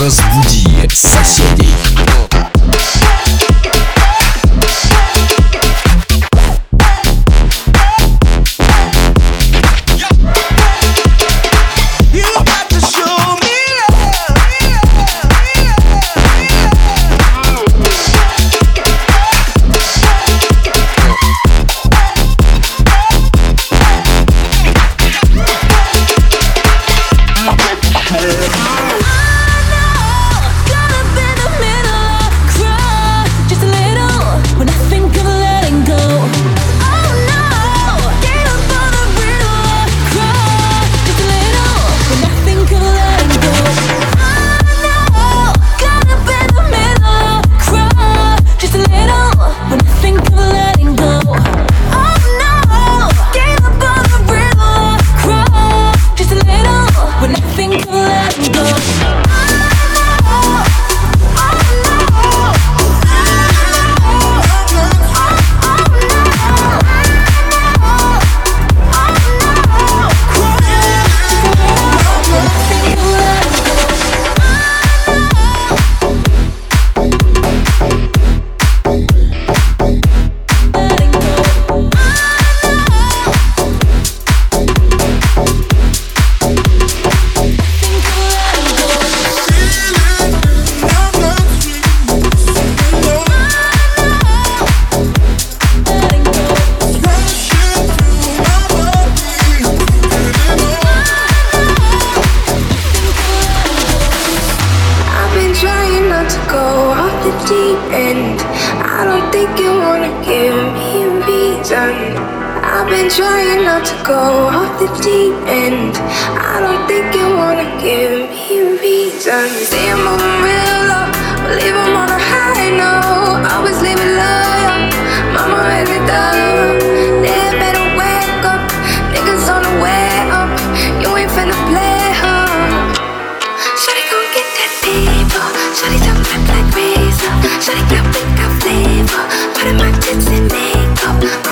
Разбуди соседей. I've been trying not to go off the deep end. I don't think you wanna give me reasons. reason. Say I'm real low, but leave them on a high note. Always leave it love, mama really done. They better wake up, niggas on the way up. You ain't finna play, huh? Shawty gon' get that paper. Shawty don't flip like razor. Shawty got wicked flavor. Putting my tits in makeup.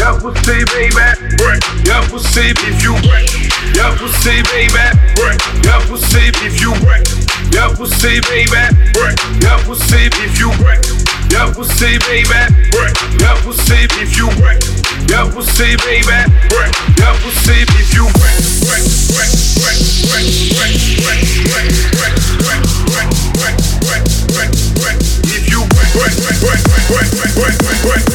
Your pussy, baby. Break. Your pussy if you break. Your pussy, baby. Break. Your pussy if you break. Your pussy, baby. Break. Your pussy if you break. Your pussy, baby. Break. Your pussy if you break. Your pussy, baby. Break. Your pussy if you break. Break. Break. Break. Break. Break.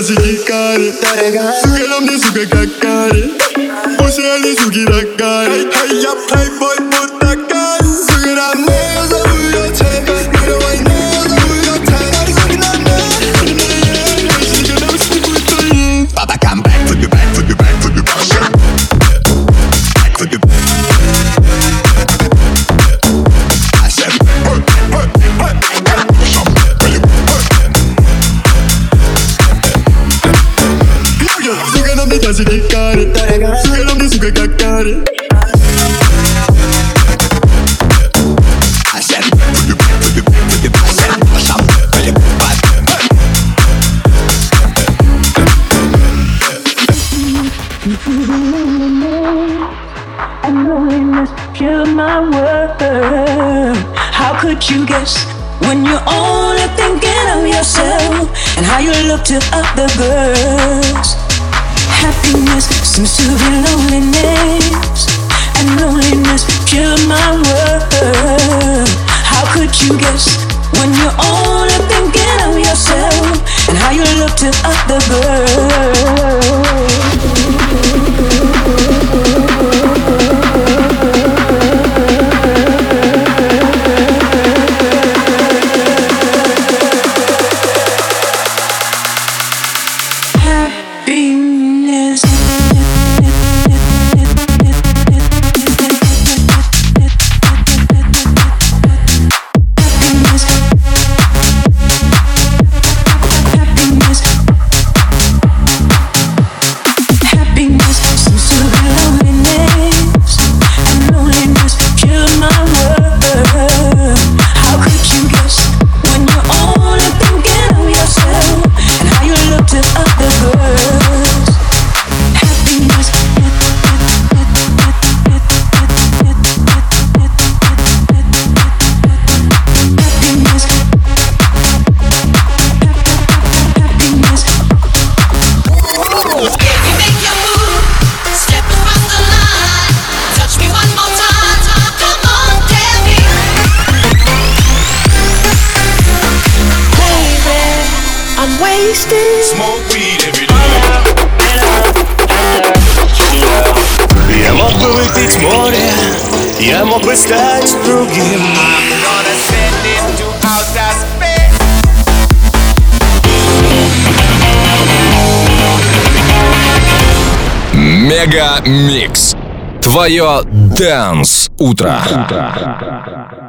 Klasiki kare Suge lam de suge kakare Ose al de sugi dakare Sugar, sugar na minha na minha I my. How could you guess when you're only thinking of yourself and how you look to other girls? happiness seems to be loneliness, and loneliness killed my world. How could you guess when you're only thinking of yourself and how you look to other girls? wasted. Smoke weed every day. Я мог бы выпить море, я мог бы стать другим. Мега Микс. Твое Дэнс Утро. утро.